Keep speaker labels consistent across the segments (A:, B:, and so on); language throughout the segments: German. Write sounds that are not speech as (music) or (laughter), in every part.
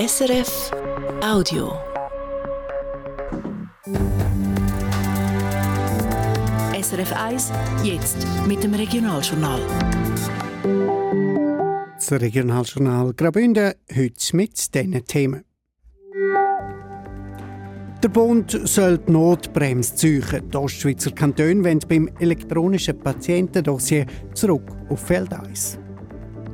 A: SRF Audio. SRF 1, jetzt mit dem Regionaljournal.
B: Das Regionaljournal Graubünden, heute mit diesen Themen. Der Bund soll die Notbremse ziehen. Die Ostschweizer Kantone wollen beim elektronischen Patientendossier zurück auf Feld 1.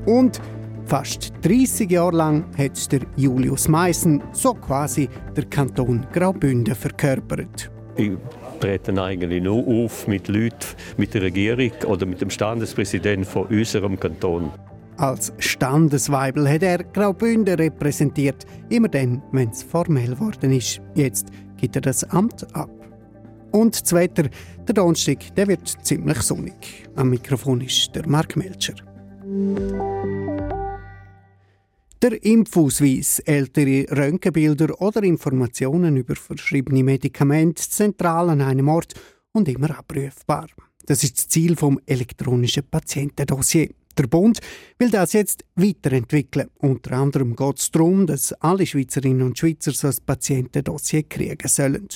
B: Und fast 30 Jahre lang hat der Julius Meissen so quasi der Kanton Graubünden verkörpert.
C: Ich trete eigentlich nur auf mit Leuten, mit der Regierung oder mit dem Standespräsidenten von unserem Kanton.
B: Als Standesweibel hat er Graubünden repräsentiert, immer dann, wenn es formell geworden ist. Jetzt gibt er das Amt ab. Und das Wetter, der Donnerstag, der wird ziemlich sonnig. Am Mikrofon ist der Mark Melcher. Der Impfausweis, ältere Röntgenbilder oder Informationen über verschriebene Medikamente zentral an einem Ort und immer abrufbar. Das ist das Ziel vom elektronischen Patientendossier. Der Bund will das jetzt weiterentwickeln. Unter anderem geht es darum, dass alle Schweizerinnen und Schweizer so ein Patientendossier kriegen sollen.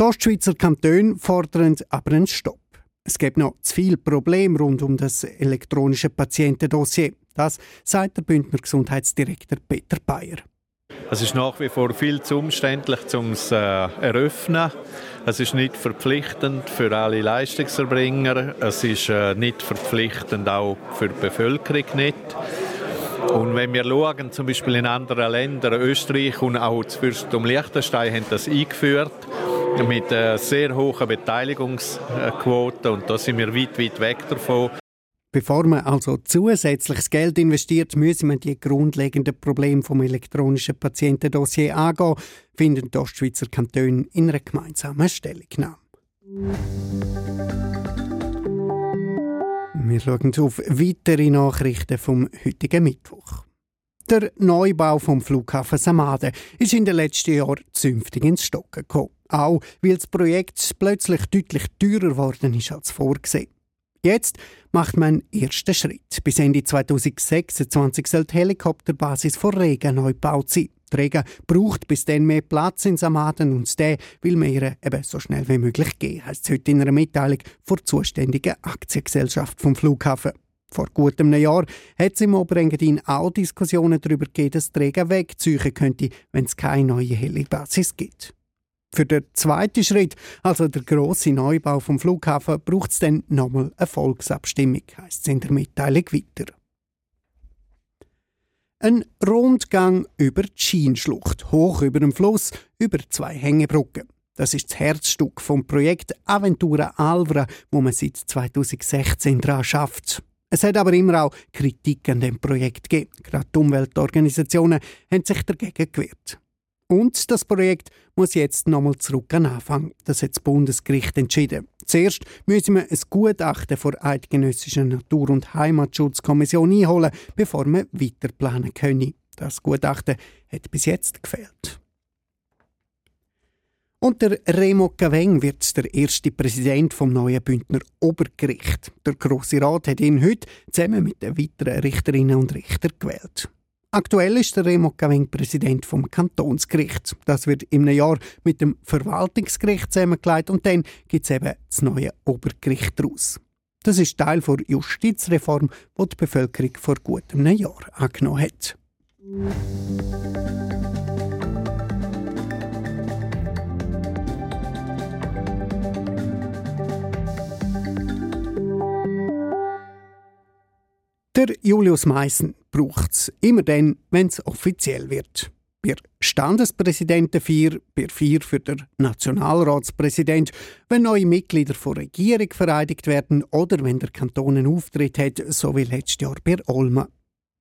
B: Die Ostschweizer Kantone fordern aber einen Stopp. Es gibt noch zu viele Probleme rund um das elektronische Patientendossier. Das sagt der Bündner Gesundheitsdirektor Peter Bayer.
D: Es ist nach wie vor viel zu umständlich, um es äh, eröffnen. Es ist nicht verpflichtend für alle Leistungserbringer. Es ist äh, nicht verpflichtend auch für die Bevölkerung nicht. Und wenn wir schauen, zum Beispiel in anderen Ländern, Österreich und auch das Fürstum Liechtenstein haben das eingeführt mit äh, sehr hohen Beteiligungsquoten und da sind wir weit, weit weg davon.
B: Bevor man also zusätzliches Geld investiert, müssen wir die grundlegenden Probleme vom elektronischen Patientendossier angehen, finden die Ostschweizer Kantone in einer gemeinsamen Stellungnahme. Wir schauen auf weitere Nachrichten vom heutigen Mittwoch. Der Neubau vom Flughafen Samaden ist in den letzten Jahren zünftig ins Stocken gekommen. Auch weil das Projekt plötzlich deutlich teurer geworden ist als vorgesehen. Jetzt macht man einen ersten Schritt. Bis Ende 2026 soll die Helikopterbasis von Rega neu gebaut sein. Die Rega braucht bis dann mehr Platz in Samaden und den will man eben so schnell wie möglich geben, heisst es heute in einer Mitteilung vor der zuständigen Aktiengesellschaft vom Flughafen. Vor gut einem Jahr hat es im Oberengadin auch Diskussionen darüber gegeben, dass die Rega wegziehen könnte, wenn es keine neue Helibasis gibt. Für den zweiten Schritt, also der grosse Neubau vom Flughafen, braucht es dann nochmal eine Volksabstimmung, heisst es in der Mitteilung weiter. Ein Rundgang über die Schienschlucht, hoch über dem Fluss, über zwei Hängebrücken. Das ist das Herzstück vom Projekt Aventura Alvra, wo man seit 2016 daran schafft. Es hat aber immer auch Kritik an dem Projekt gegeben. Gerade die Umweltorganisationen haben sich dagegen gewehrt. Und das Projekt muss jetzt nochmal zurück an Anfang. Das hat das Bundesgericht entschieden. Zuerst müssen wir ein Gutachten der Eidgenössischen Natur- und Heimatschutzkommission einholen, bevor wir weiter planen können. Das Gutachten hat bis jetzt gefehlt. Und der Remo Caveng wird der erste Präsident vom neuen Bündner Obergericht. Der Grosse Rat hat ihn heute zusammen mit den weiteren Richterinnen und Richtern gewählt. Aktuell ist der Remo Caveng Präsident vom Kantonsgericht. Das wird im Jahr mit dem Verwaltungsgericht zusammengelegt und dann gibt es eben das neue Obergericht daraus. Das ist Teil der Justizreform, die die Bevölkerung vor gut einem Jahr angenommen hat. Der Julius Meissen braucht es immer dann, wenn es offiziell wird. Bei Standespräsidenten 4, bei 4 für den Nationalratspräsident, wenn neue Mitglieder von Regierung vereidigt werden oder wenn der Kanton einen Auftritt hat, so wie letztes Jahr bei Olma.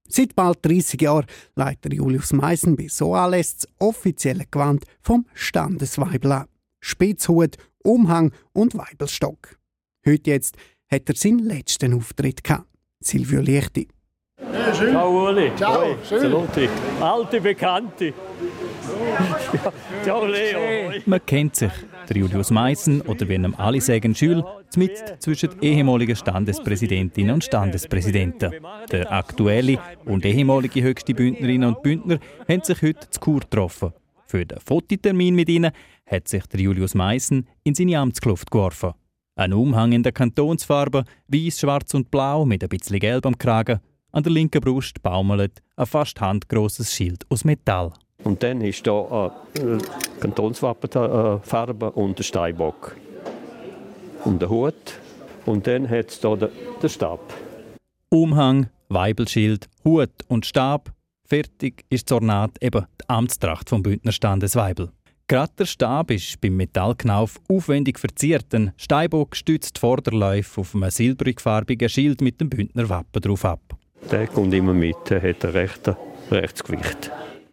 B: Seit bald 30 Jahren leitet Julius Meissen bei so alles das offizielle Gewand vom Standesweibel an. Spitzhut, Umhang und Weibelstock. Heute jetzt hat er seinen letzten Auftritt gehabt. Silvio Liechti.
C: Ciao Uli.
E: Ciao,
C: Hoi,
E: schön.
C: Saluti. Alte Bekannte. Ciao Leo.
F: Man kennt sich. Der Julius Meissen oder wie ihm alle sagen, Schül, mit zwischen ehemaligen Standespräsidentinnen und Standespräsidenten. Der aktuelle und ehemalige höchste Bündnerinnen und Bündner haben sich heute zu Kur getroffen. Für den Fototermin mit ihnen hat sich der Julius Meissen in seine Amtskluft geworfen. Ein Umhang in der Kantonsfarbe, weiß, schwarz und blau mit ein bisschen Gelb am Kragen. An der linken Brust baumelt ein fast handgrosses Schild aus Metall.
C: Und dann ist da äh, Kantonswappenfarbe und der Steinbock. Und der Hut. Und dann hat es da den, den Stab.
F: Umhang, Weibelschild, Hut und Stab. Fertig ist das Ornat eben die Amtstracht vom Bündner Standesweibel. Gerade der Stab ist beim Metallknauf aufwendig verziert. Ein Steinbock stützt Vorderläufe auf einem silbrigfarbigen Schild mit dem Bündner Wappen drauf ab.
C: Der kommt immer mit, der hat ein rechtes Rechtsgewicht.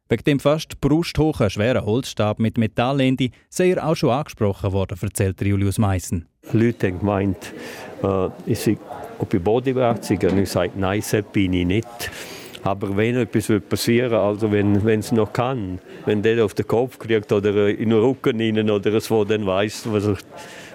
F: Wegen dem fast brusthohen, schweren Holzstab mit Metallende sei er auch schon angesprochen worden, erzählt Julius Meissen.
C: Leute haben gemeint, äh, ich sei ob ich Bodywerkzeug und ich sage, nein, das bin ich nicht. Aber wenn etwas passieren also wenn es noch kann, wenn der auf den Kopf kriegt oder in den Rücken rein oder so, dann weiß was er,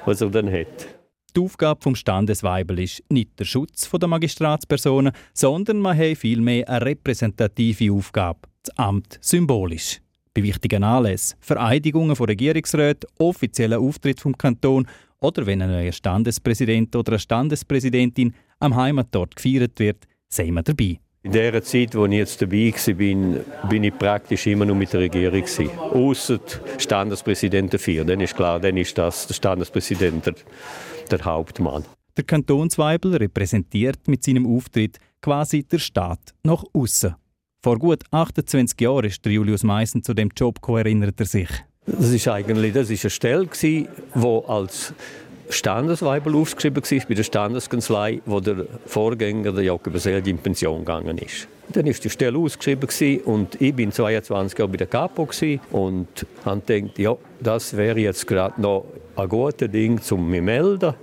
C: was er dann hat.
F: Die Aufgabe vom Standesweibel ist nicht der Schutz der Magistratspersonen, sondern man hat vielmehr eine repräsentative Aufgabe, das Amt symbolisch. Bei wichtigen Anlässen, Vereidigungen von Regierungsräten, offiziellen Auftritt vom Kanton oder wenn ein neuer Standespräsident oder eine Standespräsidentin am Heimatort gefeiert wird, sind wir dabei.
C: In der Zeit, wo ich jetzt dabei war, bin, bin ich praktisch immer nur mit der Regierung. Außer Standespräsident dafür. Dann ist klar, dann ist das der Standespräsident der, der Hauptmann.
F: Der Kantonsweibel repräsentiert mit seinem Auftritt quasi der Staat nach außen. Vor gut 28 Jahren ist Julius Meissen zu dem Job gekommen, erinnert er sich.
C: Das ist eigentlich das ist eine Stelle, die als Standesweibel aufgeschrieben war bei der Standeskanzlei, wo der Vorgänger, der Jakob Seldi, in Pension gegangen ist. Dann war die Stelle ausgeschrieben und ich bin 22 Jahre bei der Capo und habe gedacht, ja, das wäre jetzt gerade noch ein gutes Ding, um mich zu melden.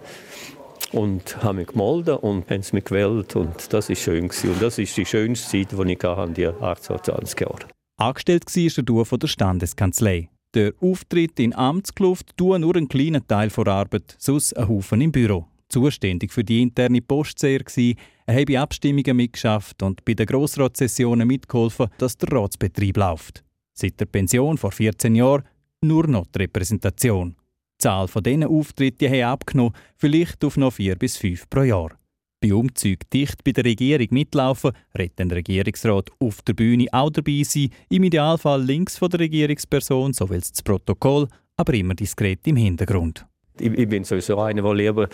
C: Und habe mich gemeldet und haben mich gewählt und das war schön. Und das ist die schönste Zeit, die ich hatte, die 28 Jahre.
F: Angestellt war er von der Standeskanzlei. Der Auftritt in Amtskluft tue nur einen kleinen Teil der Arbeit, sonst ein Haufen im Büro. Zuständig für die interne Postseher war, er habe Abstimmungen mitgeschafft und bei den Grossratssessionen mitgeholfen, dass der Ratsbetrieb läuft. Seit der Pension vor 14 Jahren nur noch die Repräsentation. Die Zahl von diesen Auftritten hat abgenommen, vielleicht auf noch vier bis fünf pro Jahr. Bei Umzügen dicht bei der Regierung mitlaufen, redet ein Regierungsrat auf der Bühne auch dabei sein, im Idealfall links von der Regierungsperson, so will es das Protokoll, aber immer diskret im Hintergrund.
C: Ich, ich bin sowieso einer, der lieber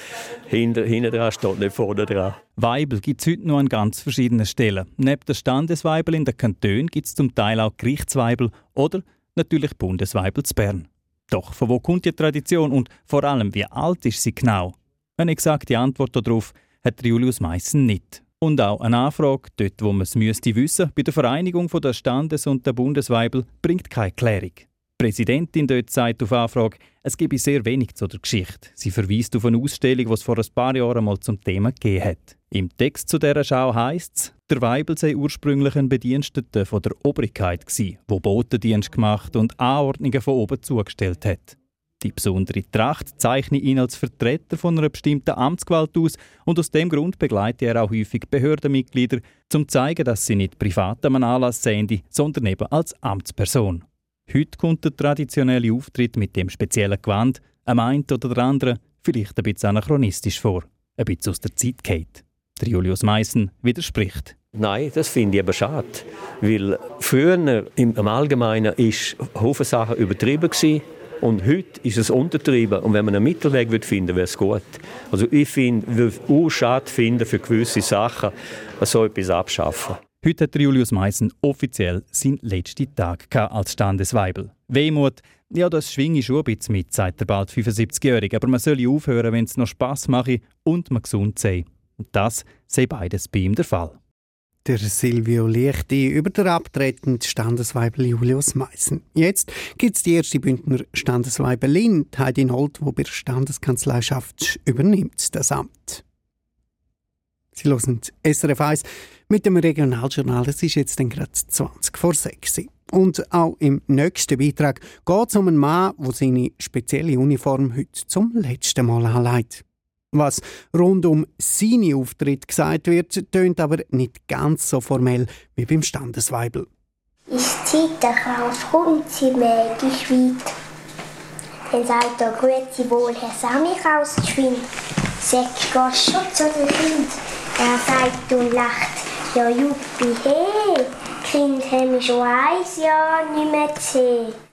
C: hinter, hinten dran steht, nicht vorne dran.
F: Weibel gibt es heute noch an ganz verschiedenen Stellen. Neben der Standesweibel in den Kantonen gibt es zum Teil auch Gerichtsweibel oder natürlich Bundesweibel zu Bern. Doch von wo kommt die Tradition und vor allem, wie alt ist sie genau? Eine exakte Antwort darauf hat Julius Meissen nicht. Und auch eine Anfrage, dort wo man es müsste wissen, bei der Vereinigung der Standes- und der Bundesweibel, bringt keine Klärung. Die Präsidentin dort sagt auf Anfrage, es gebe sehr wenig zu der Geschichte. Sie verweist auf eine Ausstellung, die es vor ein paar Jahren mal zum Thema gegeben hat. Im Text zu dieser Schau heisst es, der Weibel sei ursprünglich ein Bediensteter von der Obrigkeit gsi, wo Botendienst gemacht und Anordnungen von oben zugestellt hat. Die besondere Tracht zeichne ihn als Vertreter von einer bestimmten Amtsgewalt aus und aus dem Grund begleite er auch häufig Behördenmitglieder, zum zu zeigen, dass sie nicht privat am Anlass sehen, sondern eben als Amtsperson. Heute kommt der traditionelle Auftritt mit dem speziellen Gewand am einen oder der anderen vielleicht ein bisschen anachronistisch vor, ein bisschen aus der Zeit geht. Der Julius Meissen widerspricht.
C: Nein, das finde ich aber schade. Weil früher im Allgemeinen war Haufen Sachen übertrieben und heute ist es untertrieben. Und wenn man einen Mittelweg finden würde, wäre es gut. Also ich finde, wir auch schade finden für gewisse Sachen, so etwas abschaffen.
F: Heute hat Julius Meissen offiziell seinen letzten Tag als Standesweibel. Wehmut, ja, das schwinge schon ein bisschen mit, sagt der bald 75-Jährige. Aber man soll aufhören, wenn es noch Spass mache und man gesund sei. Und das sei beides bei ihm der Fall.
B: Der Silvio Lichti über der abtretende Standesweibel Julius Meissen. Jetzt gibt es die erste Bündner Standesweibelin, Heidi Nold, die bei der Standeskanzlei schafft, übernimmt das Amt. Sie hören SRF 1 Mit dem Regionaljournal, es ist jetzt gerade 20 vor 6 Und auch im nächsten Beitrag geht es um einen Mann, der seine spezielle Uniform heute zum letzten Mal anlegt. Was rund um seine Auftritt gesagt wird, tönt aber nicht ganz so formell wie beim Standesweibel.
E: Ich den Kraus und sie magisch weit. Dann sagt er, grüezi wohl, Herr Samichlaus, geschwind. Sagst du Schutz oder Kind? Er sagt und lacht, ja Juppi, hey, Kind haben wir schon ein Jahr nicht mehr gesehen.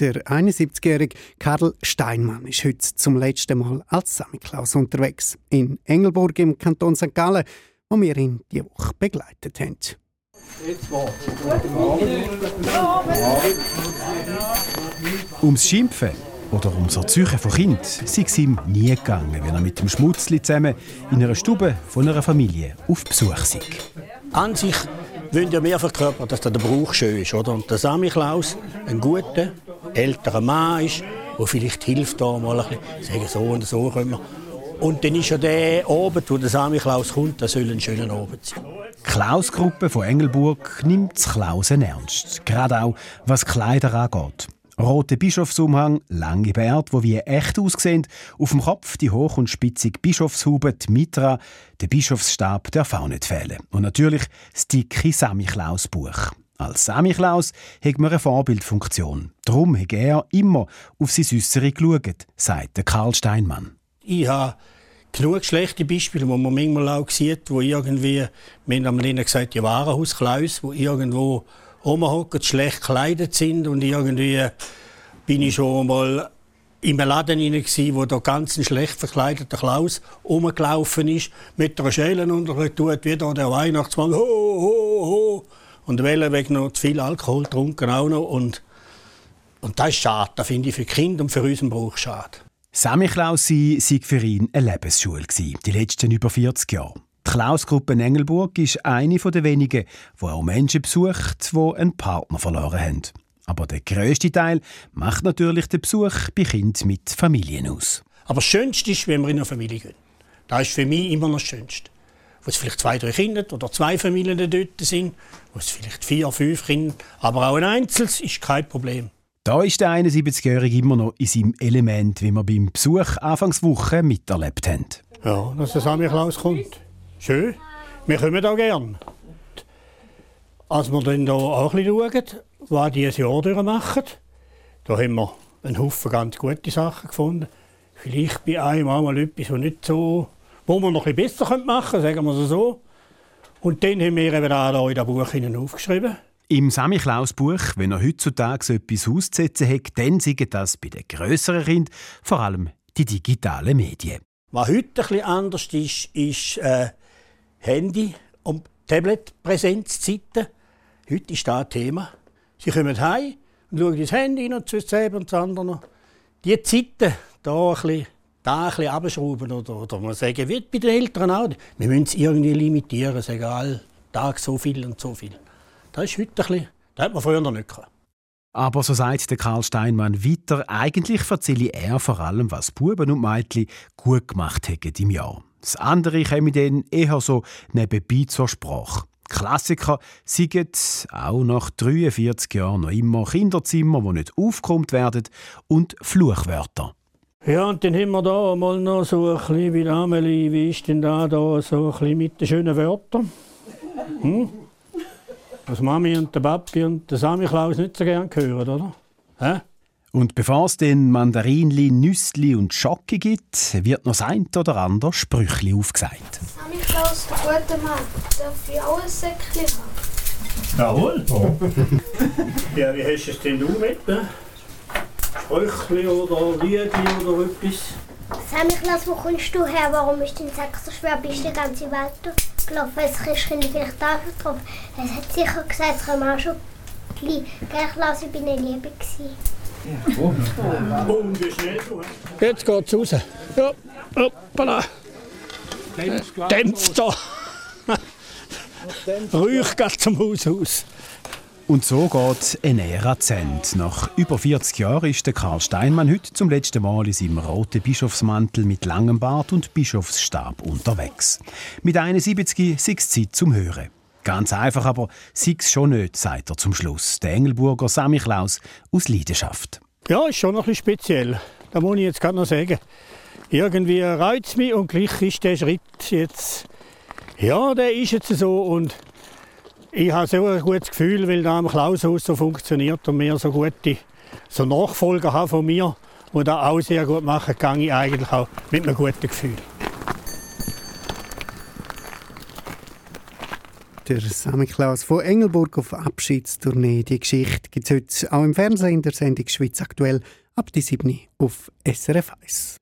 B: Der 71-jährige Karl Steinmann ist heute zum letzten Mal als Samichlaus unterwegs. In Engelburg im Kanton St. Gallen, wo wir ihn diese Woche begleitet haben.
G: Ums Schimpfen oder ums Erzeugen von Kind sei es ihm nie gegangen, wenn er mit dem Schmutzli zusammen in einer Stube von einer Familie auf Besuch sei.
H: An sich wollen ja mehr verkörpern, dass der Brauch schön ist. Oder? Und der Samichlaus ein guter, älterer Mann ist, der vielleicht hilft, da mal ein bisschen, sagen so und so können wir. Und dann ist ja der Abend, wo der Samichlaus kommt, der soll ein schöner Abend sein.
G: Die Klaus-Gruppe von Engelburg nimmt das Klausen ernst. Gerade auch, was Kleider angeht. Rote Bischofsumhang, lange Bärte, wo wie echt aussehen, auf dem Kopf die hoch- und spitzige Bischofshaube, die Mitra, der Bischofsstab darf auch nicht fehlen. Und natürlich das dicke Samichlaus-Buch. Als Samichlaus hat man eine Vorbildfunktion. Darum hat er immer auf sein Süssere geschaut, sagt Karl Steinmann.
H: Ich habe genug schlechte Beispiele, wo man manchmal auch sieht, wo irgendwie, wir haben ihnen gesagt, die Warenhausklaus, wo irgendwo rumhocken, schlecht gekleidet sind und irgendwie bin ich schon mal im Laden hinein, wo der ganz schlecht verkleidete Klaus rumgelaufen ist, mit einer Schelle unter tut wieder der Weihnachtsmann ho, ho, ho. Und weil weg noch zu viel Alkohol getrunken auch noch. Und, und das ist schade, das finde ich für Kinder und für unseren Brauch schade.
G: Sammy Klaus sei für ihn eine Lebensschule die letzten über 40 Jahre. Die Klaus-Gruppe Engelburg ist eine der wenigen, die auch Menschen besucht, die einen Partner verloren haben. Aber der grösste Teil macht natürlich den Besuch bei Kindern mit Familien aus.
H: Aber das Schönste ist, wenn wir in eine Familie gehen. Das ist für mich immer noch das Schönste. Wo es vielleicht zwei, drei Kinder oder zwei Familien dort sind, wo es vielleicht vier, fünf Kinder, aber auch ein Einzelnes ist kein Problem.
G: Da ist der 71-Jährige immer noch in seinem Element, wie wir beim Besuch Anfangswoche miterlebt haben.
H: Ja, dass der Samichlaus kommt. Schön. Wir kommen da gern. Als wir dann da auch ein bisschen schauen, was die ein Jahr durchmachen, da haben wir einen Haufen ganz gute Sachen gefunden. Vielleicht bei einem auch mal etwas, was nicht so, wo man noch ein bisschen besser machen könnte, sagen wir es so. Und dann haben wir eben auch in das Buch aufgeschrieben.
G: Im Samichlaus-Buch, wenn er heutzutage etwas auszusetzen hat, dann sind das bei den grösseren Kindern vor allem die digitalen Medien.
H: Was heute ein bisschen anders ist, ist äh, Handy- und Tablet-Präsenzzeiten. Heute ist das ein Thema. Sie kommen heim und schauen das Handy noch zu selber und zu anderen. Die Zeiten, da ein bisschen, da ein bisschen abschrauben oder, oder man sagen, wie bei den Eltern auch. Wir müssen es irgendwie limitieren, sagen alle Tag so viel und so viel. Das ist heute ein bisschen, das hat man früher noch nicht gehabt.
G: Aber so sagt der Karl Steinmann weiter, eigentlich erzähle er vor allem, was Buben und Mädchen gut gemacht haben im Jahr. Das andere käme dann eher so nebenbei zur Sprache. Klassiker sind auch nach 43 Jahren noch immer Kinderzimmer, die nicht aufgeräumt werden und Fluchwörter.
H: Ja, und dann haben wir da mal noch so ein bisschen, wie Amelie, wie ist denn da, da so ein bisschen mit den schönen Wörtern? Hm? Was Mami und der Papi und der Samichlaus nicht so gerne hören, oder? Hä?
G: Und bevor es den Mandarinli, Nüssli und Schocke gibt, wird noch das ein oder andere Sprüchli aufgesagt.
E: Samichlaus, der gute Mann, darf ich auch ein Säckchen haben?
H: Jawohl. (laughs) ja, wie hast du es denn du mit? Ne? Sprüchli oder Liedli oder etwas?
E: Samichlaus, wo kommst du her? Warum ist dein Sack so schwer? Bist du die ganze Welt gelaufen? Es Christkind vielleicht da getroffen. Es hat sicher gesagt, es kommen auch schon gleich. Gell, Klaus, ich bin eine Liebe gewesen.
H: Und wie schnell du Jetzt geht's raus. Ja, hoppala. Dämpft da. Ruhig geht zum Haus aus.
G: Und so geht zu Ende. Nach über 40 Jahren ist der Karl Steinmann heute zum letzten Mal in seinem roten Bischofsmantel mit langem Bart und Bischofsstab unterwegs. Mit 71 ist es Zeit zum Hören. Ganz einfach, aber sei es schon nicht, sagt er zum Schluss. Der Engelburger Sammy Klaus aus Leidenschaft.
H: Ja, ist schon noch ein bisschen speziell. Da muss ich jetzt gerade noch sagen. Irgendwie reizt mich und gleich ist der Schritt jetzt. Ja, der ist jetzt so und ich habe so ein gutes Gefühl, weil da am Klaushaus so funktioniert und wir so gute so Nachfolger haben von mir, die das auch sehr gut machen, gehe ich eigentlich auch mit einem guten Gefühl.
B: Der Sammy Klaus von Engelburg auf Abschiedstournee. Die Geschichte gibt es heute auch im Fernsehen in der Sendung Schweiz aktuell ab die 7 auf SRF 1.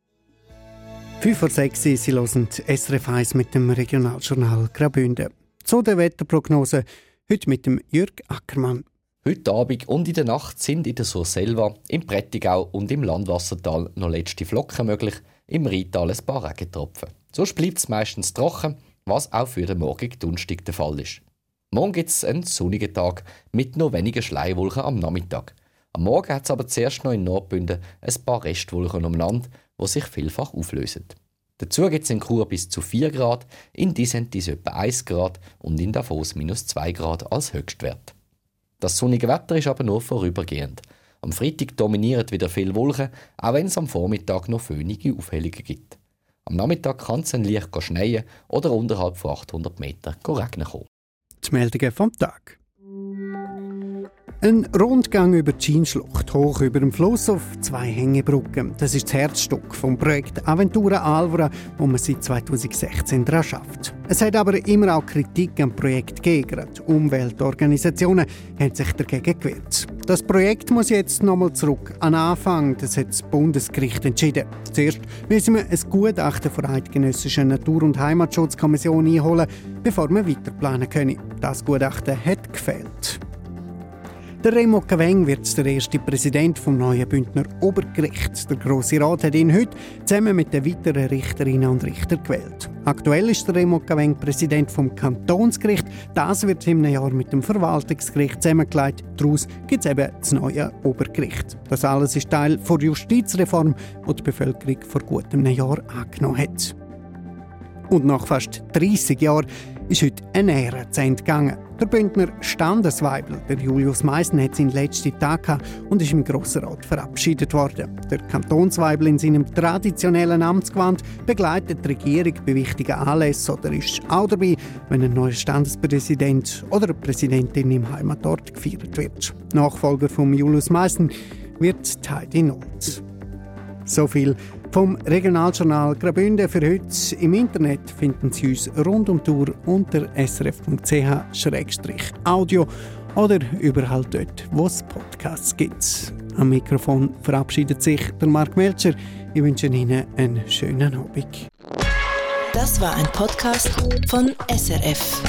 B: 5 vor 6 Sie hören SRF 1 mit dem Regionaljournal Graubünden. Zu der Wetterprognose heute mit dem Jörg Ackermann.
I: Heute Abend und in der Nacht sind in der Surselva, im Prättigau und im Landwassertal noch letzte Flocken möglich, im Rheintal ein paar Regentropfen. So bleibt es meistens trocken, was auch für den morgigen Donnerstag der Fall ist. Morgen gibt es einen sonnigen Tag mit noch wenigen Schleiwolken am Nachmittag. Am Morgen hat es aber zuerst noch in Nordbünden ein paar Restwolken um Land, die sich vielfach auflösen. Dazu gibt es in Chur bis zu 4 Grad, in Disentis etwa 1 Grad und in Davos minus 2 Grad als Höchstwert. Das sonnige Wetter ist aber nur vorübergehend. Am Freitag dominieren wieder viele Wolken, auch wenn es am Vormittag noch fönige Aufhellungen gibt. Am Nachmittag kann es ein leicht schneien oder unterhalb von 800 Metern regnen kommen.
B: Die Meldungen vom Tag. Ein Rundgang über die Schienschlucht, hoch über dem Fluss auf zwei Hängebrücken. Das ist das Herzstück vom Projekt Aventura Alvora, wo man seit 2016 daran schafft. Es hat aber immer auch Kritik am Projekt gegeben. Die Umweltorganisationen haben sich dagegen gewehrt. Das Projekt muss jetzt nochmal zurück an Anfang. Das hat das Bundesgericht entschieden. Zuerst müssen wir ein Gutachten von der Eidgenössischen Natur- und Heimatschutzkommission einholen, bevor wir weiter planen können. Das Gutachten hat gefehlt. Der Remo Caveng wird der erste Präsident vom neuen Bündner Obergericht. Der Grosse Rat hat ihn heute zusammen mit den weiteren Richterinnen und Richtern gewählt. Aktuell ist der Remo Caveng Präsident vom Kantonsgericht. Das wird im Jahr mit dem Verwaltungsgericht zusammengelegt. Daraus gibt es eben das neue Obergericht. Das alles ist Teil der Justizreform, die die Bevölkerung vor gut einem Jahr angenommen hat. Und nach fast 30 Jahren ist heute zu Ende gegangen. Der Bündner Standesweibel, der Julius Meissen, hat seinen letzten Tag gehabt und ist im Grossen Rat verabschiedet worden. Der Kantonsweibel in seinem traditionellen Amtsgewand begleitet die Regierung bei wichtigen Anlässen oder ist auch dabei, wenn ein neuer Standespräsident oder eine Präsidentin im Heimatort gefeiert wird. Nachfolger von Julius Meissen wird Heidi Nolz. So viel vom Regionaljournal Graubünden für heute. Im Internet finden Sie uns rund um Uhr unter srf.ch-audio oder überall dort, wo es Podcasts gibt. Am Mikrofon verabschiedet sich der Mark Melcher. Ich wünsche Ihnen einen schönen Abend.
A: Das war ein Podcast von SRF.